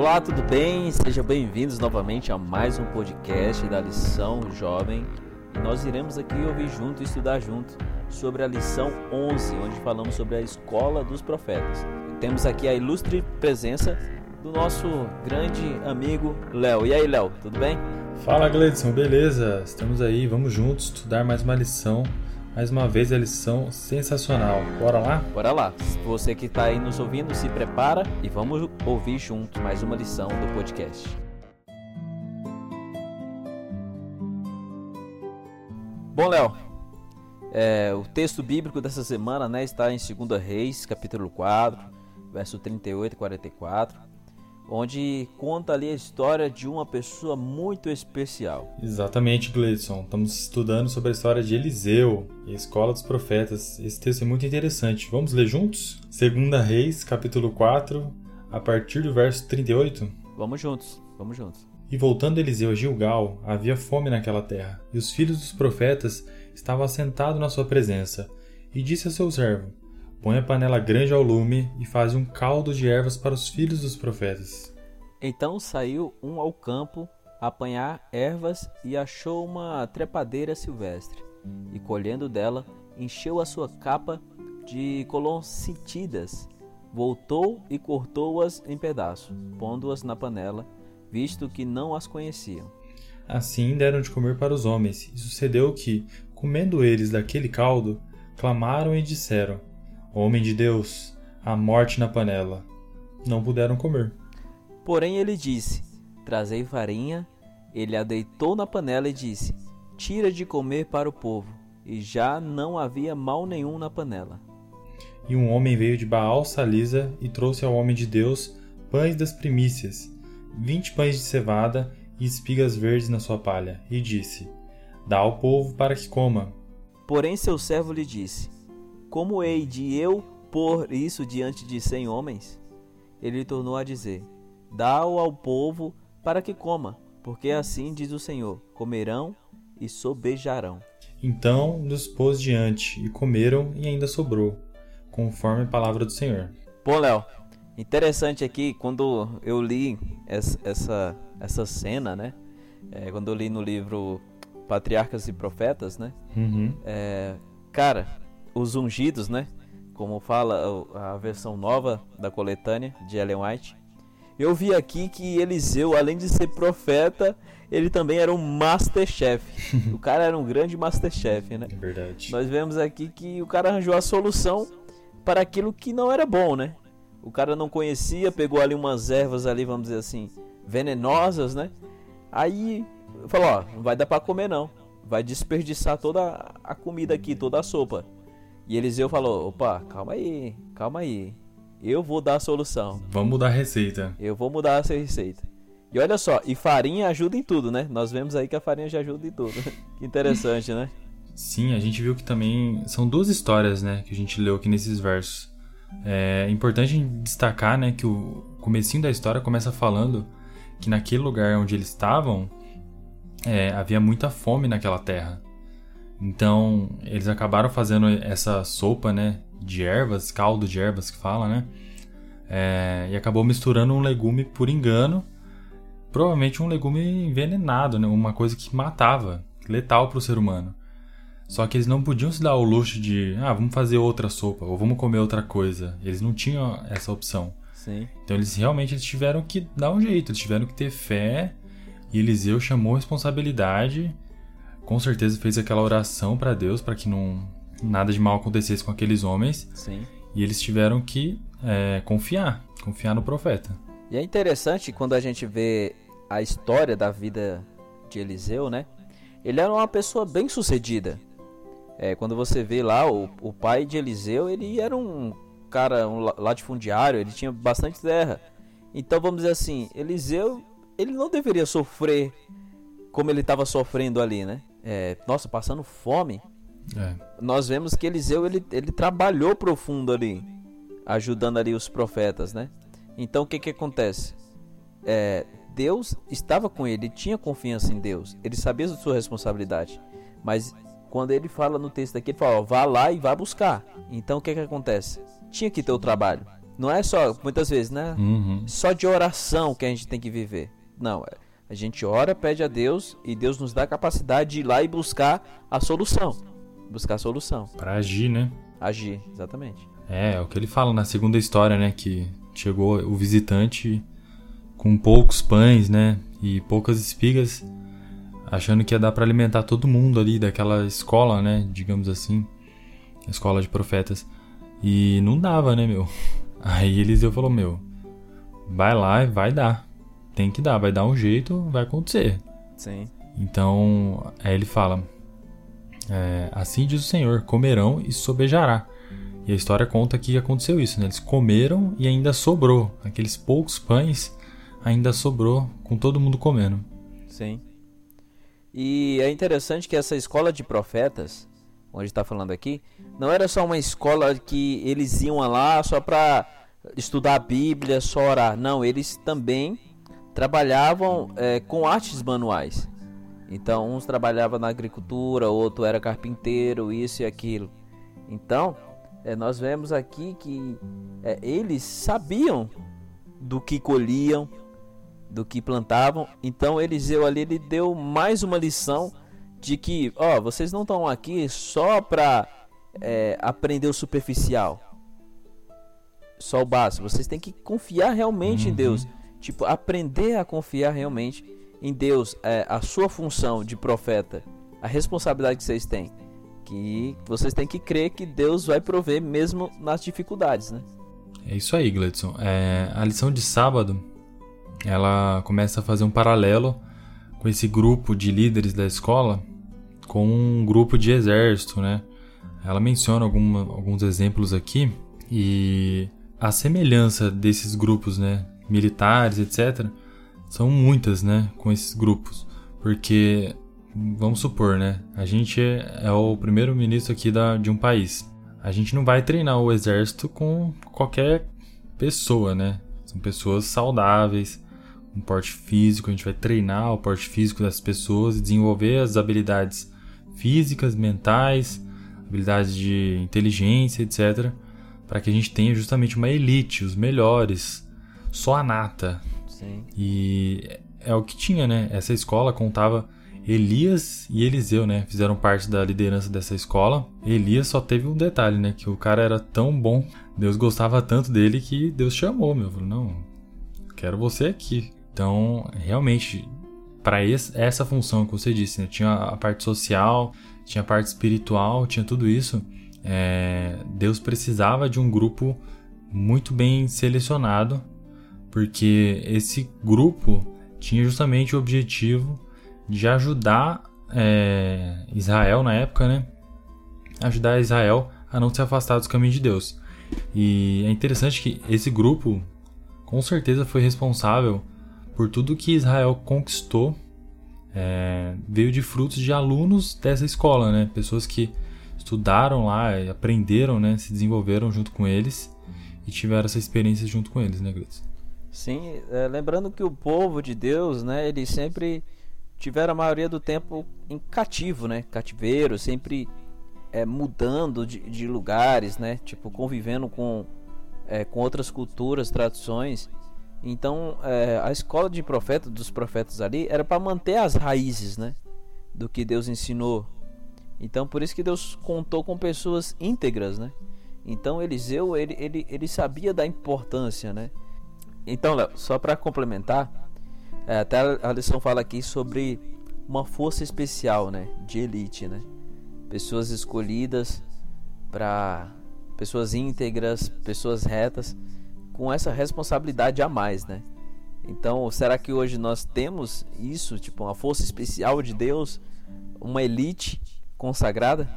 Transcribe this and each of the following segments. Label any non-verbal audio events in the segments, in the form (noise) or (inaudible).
Olá, tudo bem? Sejam bem-vindos novamente a mais um podcast da Lição Jovem. E nós iremos aqui ouvir junto e estudar junto sobre a lição 11, onde falamos sobre a escola dos profetas. Temos aqui a ilustre presença do nosso grande amigo Léo. E aí, Léo, tudo bem? Fala, Gleidson, beleza? Estamos aí, vamos juntos estudar mais uma lição. Mais uma vez a lição sensacional. Bora lá? Bora lá. Você que está aí nos ouvindo, se prepara e vamos ouvir juntos mais uma lição do podcast. Bom, Léo, é, o texto bíblico dessa semana né, está em 2 Reis, capítulo 4, verso 38 e 44 onde conta ali a história de uma pessoa muito especial. Exatamente, Gleidson. Estamos estudando sobre a história de Eliseu e a escola dos profetas. Esse texto é muito interessante. Vamos ler juntos? Segunda Reis, capítulo 4, a partir do verso 38? Vamos juntos, vamos juntos. E voltando Eliseu a Gilgal, havia fome naquela terra, e os filhos dos profetas estavam assentados na sua presença. E disse a seu servo: Põe a panela grande ao lume e faz um caldo de ervas para os filhos dos profetas. Então saiu um ao campo apanhar ervas e achou uma trepadeira silvestre. E colhendo dela, encheu a sua capa de coloncitidas, voltou e cortou-as em pedaços, pondo-as na panela, visto que não as conheciam. Assim deram de comer para os homens, e sucedeu que, comendo eles daquele caldo, clamaram e disseram: Homem de Deus, a morte na panela. Não puderam comer. Porém ele disse: Trazei farinha. Ele a deitou na panela e disse: Tira de comer para o povo. E já não havia mal nenhum na panela. E um homem veio de Baal Salisa e trouxe ao homem de Deus pães das primícias, vinte pães de cevada e espigas verdes na sua palha, e disse: Dá ao povo para que coma. Porém seu servo lhe disse: como hei de eu pôr isso diante de cem homens? Ele tornou a dizer: Dá-o ao povo para que coma, porque assim diz o Senhor: comerão e sobejarão. Então nos pôs diante, e comeram, e ainda sobrou, conforme a palavra do Senhor. Bom, Léo, interessante aqui, quando eu li essa, essa, essa cena, né? É, quando eu li no livro Patriarcas e Profetas, né? Uhum. É, cara, os ungidos, né? Como fala a versão nova da coletânea de Ellen White. Eu vi aqui que Eliseu, além de ser profeta, ele também era um masterchef. (laughs) o cara era um grande masterchef, né? É verdade. Nós vemos aqui que o cara arranjou a solução para aquilo que não era bom, né? O cara não conhecia, pegou ali umas ervas ali, vamos dizer assim, venenosas, né? Aí falou, ó, não vai dar para comer não. Vai desperdiçar toda a comida aqui, toda a sopa. E Eliseu falou: opa, calma aí, calma aí. Eu vou dar a solução. Vamos mudar a receita. Eu vou mudar essa receita. E olha só, e farinha ajuda em tudo, né? Nós vemos aí que a farinha já ajuda em tudo. (laughs) que interessante, né? Sim, a gente viu que também são duas histórias, né, que a gente leu aqui nesses versos. É importante destacar, né, que o comecinho da história começa falando que naquele lugar onde eles estavam é, havia muita fome naquela terra. Então, eles acabaram fazendo essa sopa, né? De ervas, caldo de ervas que fala, né? É, e acabou misturando um legume por engano. Provavelmente um legume envenenado, né? Uma coisa que matava, letal para o ser humano. Só que eles não podiam se dar o luxo de, ah, vamos fazer outra sopa ou vamos comer outra coisa. Eles não tinham essa opção. Sim. Então eles realmente eles tiveram que dar um jeito, eles tiveram que ter fé. E Eliseu chamou responsabilidade com certeza fez aquela oração para Deus para que não nada de mal acontecesse com aqueles homens. Sim. E eles tiveram que é, confiar, confiar no profeta. E é interessante quando a gente vê a história da vida de Eliseu, né? Ele era uma pessoa bem sucedida. É, quando você vê lá o, o pai de Eliseu, ele era um cara um latifundiário, ele tinha bastante terra. Então vamos dizer assim, Eliseu, ele não deveria sofrer como ele estava sofrendo ali, né? É, nossa, passando fome, é. nós vemos que Eliseu ele, ele trabalhou profundo ali, ajudando ali os profetas, né? Então o que que acontece? É, Deus estava com ele, ele tinha confiança em Deus, ele sabia da sua responsabilidade, mas quando ele fala no texto aqui, ele fala: ó, vá lá e vá buscar. Então o que que acontece? Tinha que ter o trabalho. Não é só, muitas vezes, né? Uhum. Só de oração que a gente tem que viver. Não, é, a gente ora, pede a Deus e Deus nos dá a capacidade de ir lá e buscar a solução. Buscar a solução. Para agir, né? Agir, exatamente. É, é o que ele fala na segunda história, né? Que chegou o visitante com poucos pães, né? E poucas espigas, achando que ia dar para alimentar todo mundo ali daquela escola, né? Digamos assim, escola de profetas. E não dava, né, meu? (laughs) Aí Eliseu falou: Meu, vai lá e vai dar. Tem que dar, vai dar um jeito, vai acontecer. Sim. Então, aí ele fala: é, Assim diz o Senhor: comerão e sobejará. E a história conta que aconteceu isso, né? Eles comeram e ainda sobrou. Aqueles poucos pães ainda sobrou, com todo mundo comendo. Sim. E é interessante que essa escola de profetas, onde está falando aqui, não era só uma escola que eles iam lá só para estudar a Bíblia, só orar. Não, eles também trabalhavam é, com artes manuais. Então, uns trabalhavam na agricultura, outro era carpinteiro, isso e aquilo. Então, é, nós vemos aqui que é, eles sabiam do que colhiam, do que plantavam. Então, Eliseu ali ele deu mais uma lição de que, ó, vocês não estão aqui só para é, aprender o superficial, só o básico. Vocês têm que confiar realmente Uhum. em Deus, tipo aprender a confiar realmente em Deus, é, a sua função de profeta, a responsabilidade que vocês têm, que vocês têm que crer que Deus vai prover mesmo nas dificuldades, né? É isso aí, Gledson. É, a lição de sábado, ela começa a fazer um paralelo com esse grupo de líderes da escola com um grupo de exército, né? Ela menciona alguns exemplos aqui e a semelhança desses grupos, né, militares, etc, são muitas, né, com esses grupos, porque vamos supor, né, a gente é, é o primeiro ministro aqui da, de um país. A gente não vai treinar o exército com qualquer pessoa, né? São pessoas saudáveis, um porte físico, a gente vai treinar o porte físico das pessoas e desenvolver as habilidades físicas, mentais, habilidades de inteligência, etc, para que a gente tenha justamente uma elite, os melhores, só a nata. Sim. E é o que tinha, né? Essa escola contava Elias e Eliseu, né? Fizeram parte da liderança dessa escola. Elias só teve um detalhe, né? Que o cara era tão bom, Deus gostava tanto dele que Deus chamou, meu. Falou, não, quero você aqui. Então, realmente, para essa função que você disse, né? Tinha a parte social, tinha a parte espiritual, tinha tudo isso. É, Deus precisava de um grupo muito bem selecionado, porque esse grupo tinha justamente o objetivo de ajudar é, Israel na época, né? Ajudar Israel a não se afastar dos caminhos de Deus. E é interessante que esse grupo, com certeza, foi responsável por tudo que Israel conquistou. É, veio de frutos de alunos dessa escola, né? Pessoas que estudaram lá, aprenderam, né? Se desenvolveram junto com eles e tiveram essa experiência junto com eles, né, Gretz? Sim, é, lembrando que o povo de Deus, né? Eles sempre tiveram a maioria do tempo em cativo, né? Cativeiro, sempre é, mudando de, de, lugares, né? Tipo, convivendo com, é, com outras culturas, tradições. Então, é, a escola de profeta, dos profetas ali, era para manter as raízes, né? Do que Deus ensinou. Então, por isso que Deus contou com pessoas íntegras, né? Então, Eliseu, ele, ele, ele sabia da importância, né? Então, Léo, só para complementar, é, até a lição fala aqui sobre uma força especial, né? De elite, né? Pessoas escolhidas para pessoas íntegras, pessoas retas, com essa responsabilidade a mais, né? Então, será que hoje nós temos isso, tipo uma força especial de Deus, uma elite consagrada?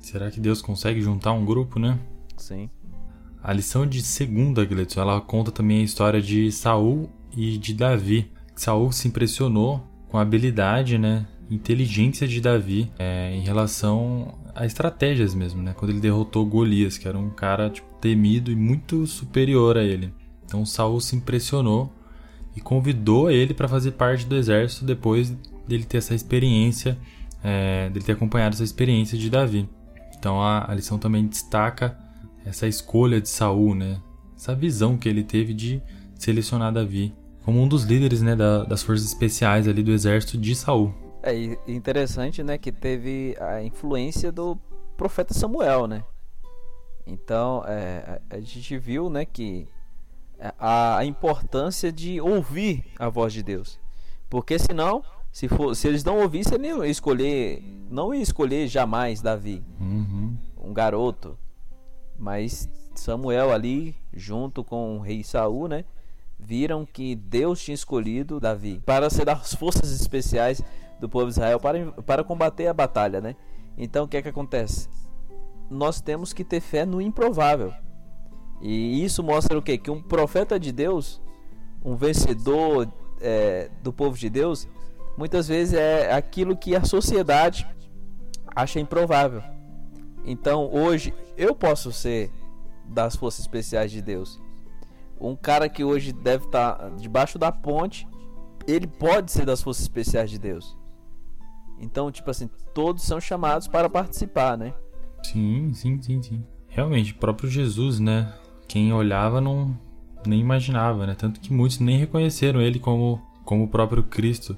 Será que Deus consegue juntar um grupo, né? Sim. A lição de segunda, Gleison, ela conta também a história de Saul e de Davi. Saul se impressionou com a habilidade, né, inteligência de Davi é, em relação a estratégias mesmo, né? Quando ele derrotou Golias, que era um cara tipo, temido e muito superior a ele. Então Saul se impressionou e convidou ele para fazer parte do exército depois dele ter essa experiência, é, dele ter acompanhado essa experiência de Davi. Então a, a lição também destaca essa escolha de Saul, né? essa visão que ele teve de selecionar Davi como um dos líderes né, da, das forças especiais ali do exército de Saul. É interessante, né, que teve a influência do profeta Samuel, né? Então, é, a gente viu, né, que a, a, importância de ouvir a voz de Deus, porque senão, se for, se eles não ouvissem, eles não escolher, não ia escolher jamais Davi, uhum. um garoto, mas Samuel ali, junto com o rei Saul, né? Viram que Deus tinha escolhido Davi para ser das forças especiais do povo de Israel para, para combater a batalha, né? Então o que é que acontece? Nós temos que ter fé no improvável. E isso mostra o quê? Que um profeta de Deus, um vencedor é, do povo de Deus, muitas vezes é aquilo que a sociedade acha improvável. Então hoje eu posso ser das forças especiais de Deus. Um cara que hoje deve estar debaixo da ponte, ele pode ser das forças especiais de Deus. Então, tipo assim, todos são chamados para participar, né? Sim, sim, sim, sim. Realmente, próprio Jesus, né? Quem olhava não nem imaginava, né? Tanto que muitos nem reconheceram ele como, como o próprio Cristo,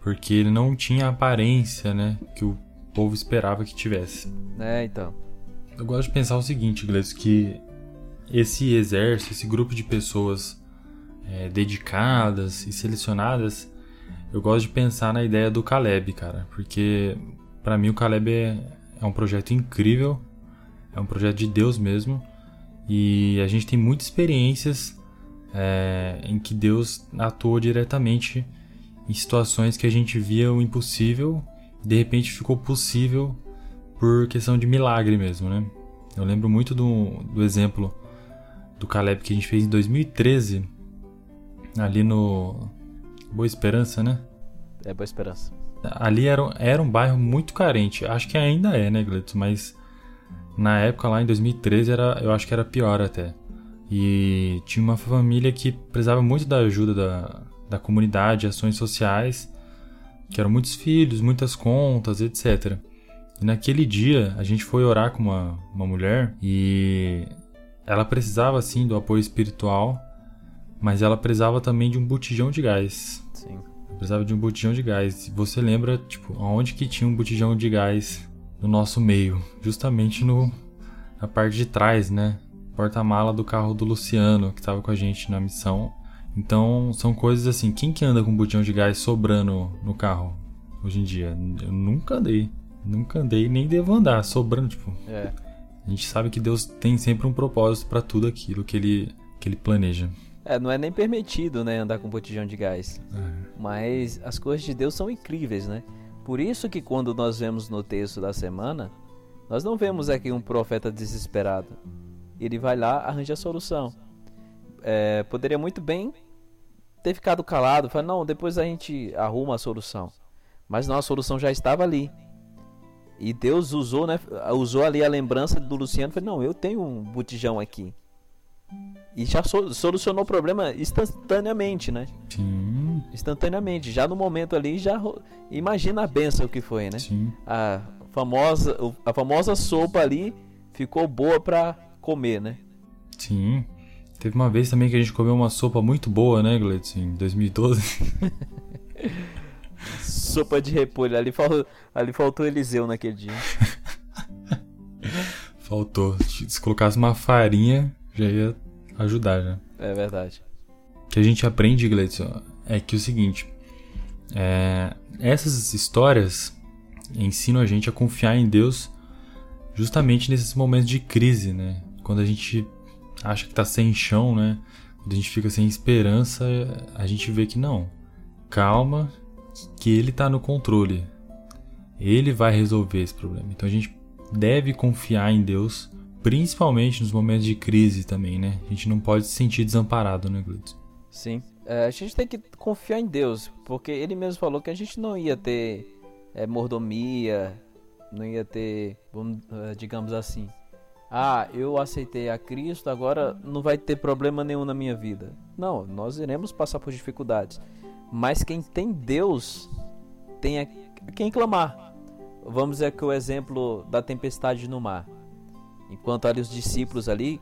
porque ele não tinha a aparência, né? Que o povo esperava que tivesse. É, então. Eu gosto de pensar o seguinte, Gleison, que esse exército, esse grupo de pessoas é, dedicadas e selecionadas, eu gosto de pensar na ideia do Caleb, cara, porque para mim o Caleb é, é um projeto incrível, é um projeto de Deus mesmo, e a gente tem muitas experiências é, em que Deus atuou diretamente em situações que a gente via o impossível, de repente ficou possível por questão de milagre mesmo, né? Eu lembro muito do, do exemplo do Caleb que a gente fez em 2013, ali no Boa Esperança, né? É Boa Esperança. Ali era, era um bairro muito carente. Acho que ainda é, né, Gleto? Mas na época, lá em 2013, era, eu acho que era pior até. E tinha uma família que precisava muito da ajuda da, da comunidade, ações sociais, que eram muitos filhos, muitas contas, etc. E naquele dia, a gente foi orar com uma, uma mulher e ela precisava, assim, do apoio espiritual, mas ela precisava também de um botijão de gás. Sim precisava de um botijão de gás. Você lembra, tipo, aonde que tinha um botijão de gás no nosso meio? Justamente no na parte de trás, né? Porta-mala do carro do Luciano, que estava com a gente na missão. Então, são coisas assim, quem que anda com um botijão de gás sobrando no carro hoje em dia? Eu nunca andei. Nunca andei, nem devo andar, sobrando, tipo. É. A gente sabe que Deus tem sempre um propósito para tudo aquilo que ele, que ele planeja. É, não é nem permitido, né, andar com botijão de gás. É. Mas as coisas de Deus são incríveis, né? Por isso que quando nós vemos no texto da semana, nós não vemos aqui um profeta desesperado. Ele vai lá, arranja a solução. É, poderia muito bem ter ficado calado, falar, não, depois a gente arruma a solução. Mas não, a solução já estava ali. E Deus usou, né, usou ali a lembrança do Luciano, falou, não, eu tenho um botijão aqui. E já solucionou o problema instantaneamente, né? Sim. Instantaneamente. Já no momento ali, já imagina a benção que foi, né? Sim. A famosa, a famosa sopa ali ficou boa pra comer, né? Sim. Teve uma vez também que a gente comeu uma sopa muito boa, né, Gleitz? Em 2012. (laughs) sopa de repolho. Ali, fal... ali faltou Eliseu naquele dia. (laughs) faltou. Se colocasse uma farinha, já ia ajudar, já. É verdade. O que a gente aprende, Gleison, é que o seguinte: é, essas histórias ensinam a gente a confiar em Deus justamente nesses momentos de crise, né? Quando a gente acha que tá sem chão, né? Quando a gente fica sem esperança, a gente vê que não. Calma, que ele tá no controle. Ele vai resolver esse problema. Então a gente deve confiar em Deus Principalmente nos momentos de crise também, né? A gente não pode se sentir desamparado, né, Glutz? Sim. É, a gente tem que confiar em Deus, porque ele mesmo falou que a gente não ia ter é, mordomia, não ia ter, é, digamos assim, ah, eu aceitei a Cristo, agora não vai ter problema nenhum na minha vida. Não, nós iremos passar por dificuldades. Mas quem tem Deus tem a quem clamar. Vamos ver aqui o exemplo da tempestade no mar. Enquanto ali os discípulos ali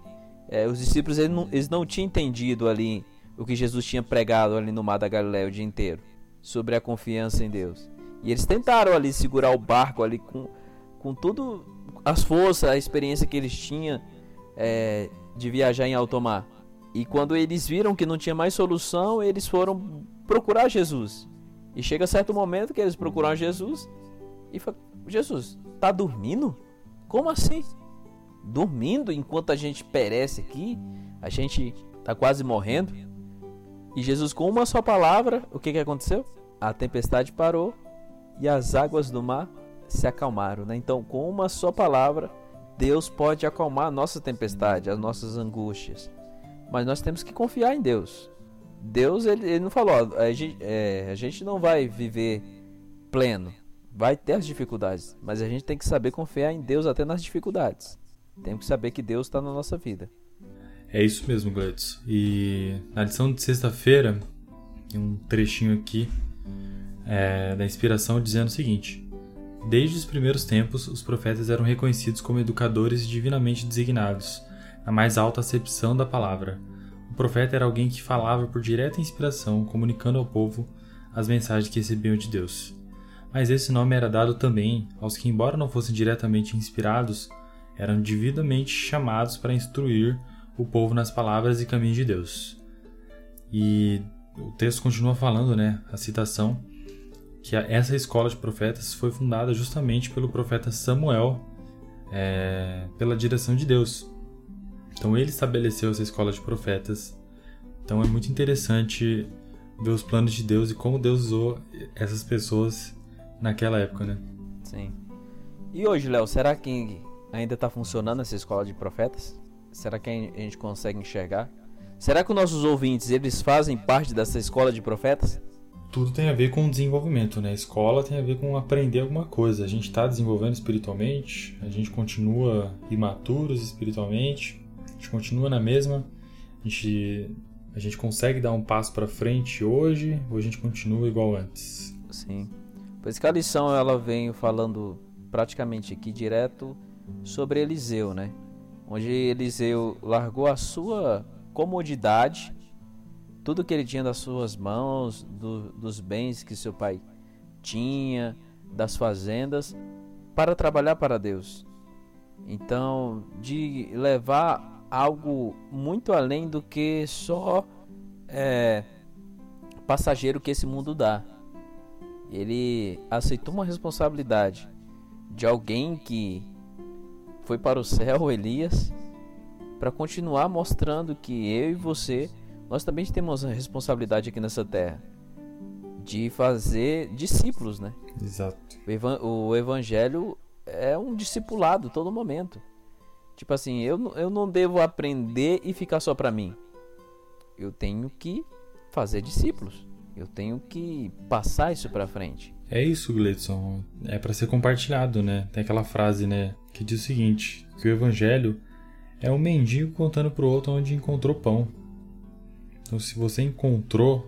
É, os discípulos eles não, eles não tinham entendido ali o que Jesus tinha pregado ali no mar da Galileia o dia inteiro sobre a confiança em Deus. E eles tentaram ali segurar o barco ali com, com tudo as forças, a experiência que eles tinham é, de viajar em alto mar. E quando eles viram que não tinha mais solução, eles foram procurar Jesus. E chega certo momento que eles procuram Jesus e falam: Jesus, tá dormindo? Como assim? Dormindo enquanto a gente perece aqui? A gente tá quase morrendo? E Jesus, com uma só palavra, o que, que aconteceu? A tempestade parou e as águas do mar se acalmaram. Né? Então, com uma só palavra, Deus pode acalmar a nossa tempestade, as nossas angústias. Mas nós temos que confiar em Deus. Deus, ele, ele não falou, a, gente, é, a gente não vai viver pleno. Vai ter as dificuldades, mas a gente tem que saber confiar em Deus até nas dificuldades. Temos que saber que Deus está na nossa vida. É isso mesmo, Gladys. E na lição de sexta-feira, um trechinho aqui é, da inspiração dizendo o seguinte: Desde os primeiros tempos, os profetas eram reconhecidos como educadores divinamente designados, na mais alta acepção da palavra. O profeta era alguém que falava por direta inspiração, comunicando ao povo as mensagens que recebiam de Deus. Mas esse nome era dado também aos que, embora não fossem diretamente inspirados, eram devidamente chamados para instruir o povo nas palavras e caminhos de Deus. E o texto continua falando, né, a citação, que essa escola de profetas foi fundada justamente pelo profeta Samuel, é, pela direção de Deus. Então ele estabeleceu essa escola de profetas. Então é muito interessante ver os planos de Deus e como Deus usou essas pessoas naquela época, né? Sim. E hoje, Léo, será que ainda está funcionando essa escola de profetas? Será que a gente consegue enxergar? Será que os nossos ouvintes eles fazem parte dessa escola de profetas? Tudo tem a ver com desenvolvimento, né? A escola tem a ver com aprender alguma coisa. A gente está desenvolvendo espiritualmente, a gente continua imaturos espiritualmente, a gente continua na mesma, a gente, a gente consegue dar um passo para frente hoje ou a gente continua igual antes? Sim. Pois que a lição ela vem falando praticamente aqui direto sobre Eliseu, né? Onde Eliseu largou a sua comodidade, tudo que ele tinha das suas mãos, do, dos bens que seu pai tinha, das fazendas, para trabalhar para Deus. Então, de levar algo muito além do que só é, passageiro que esse mundo dá. Ele aceitou uma responsabilidade de alguém que foi para o céu, Elias, para continuar mostrando que eu e você, nós também temos a responsabilidade aqui nessa terra de fazer discípulos, né? Exato. O, evan o evangelho é um discipulado todo momento. Tipo assim, eu, eu não devo aprender e ficar só para mim. Eu tenho que fazer discípulos. Eu tenho que passar isso para frente. É isso, Gleidson. É para ser compartilhado, né? Tem aquela frase, né, que diz o seguinte: que o evangelho é um mendigo contando pro outro onde encontrou pão. Então, se você encontrou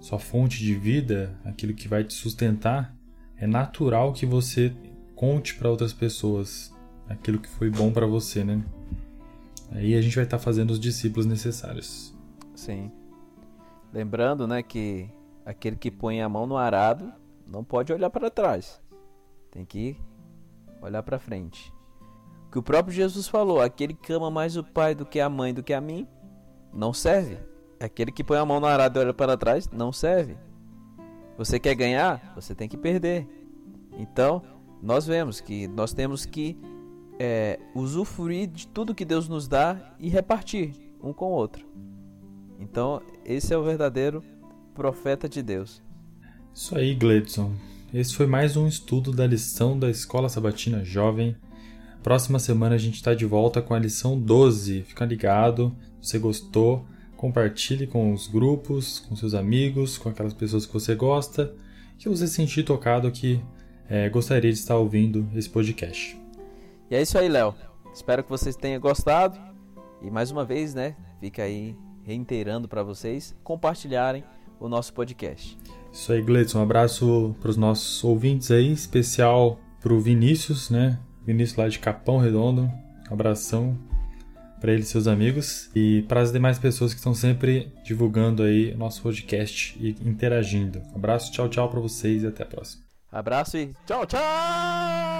sua fonte de vida, aquilo que vai te sustentar, é natural que você conte para outras pessoas aquilo que foi bom para você, né? Aí a gente vai estar tá fazendo os discípulos necessários. Sim. Lembrando, né, que aquele que põe a mão no arado não pode olhar para trás. Tem que olhar para frente que o próprio Jesus falou: aquele que ama mais o pai do que a mãe do que a mim, não serve. Aquele que põe a mão no arado e olha para trás, não serve. Você quer ganhar? Você tem que perder. Então, nós vemos que nós temos que é, usufruir de tudo que Deus nos dá e repartir um com o outro. Então, esse é o verdadeiro profeta de Deus. Isso aí, Gledson. Esse foi mais um estudo da lição da Escola Sabatina Jovem Próxima semana a gente está de volta com a lição 12. Fica ligado, se você gostou, compartilhe com os grupos, com seus amigos, com aquelas pessoas que você gosta, que você sentir tocado que é, gostaria de estar ouvindo esse podcast. E é isso aí, Léo. Espero que vocês tenham gostado. E mais uma vez, né, fica aí reiterando para vocês compartilharem o nosso podcast. Isso aí, Gleidson. Um abraço para os nossos ouvintes aí, especial para o Vinícius, né? Vinícius lá de Capão Redondo. Um abração para ele e seus amigos e para as demais pessoas que estão sempre divulgando aí nosso podcast e interagindo. abraço, tchau, tchau para vocês e até a próxima. Abraço e tchau, tchau!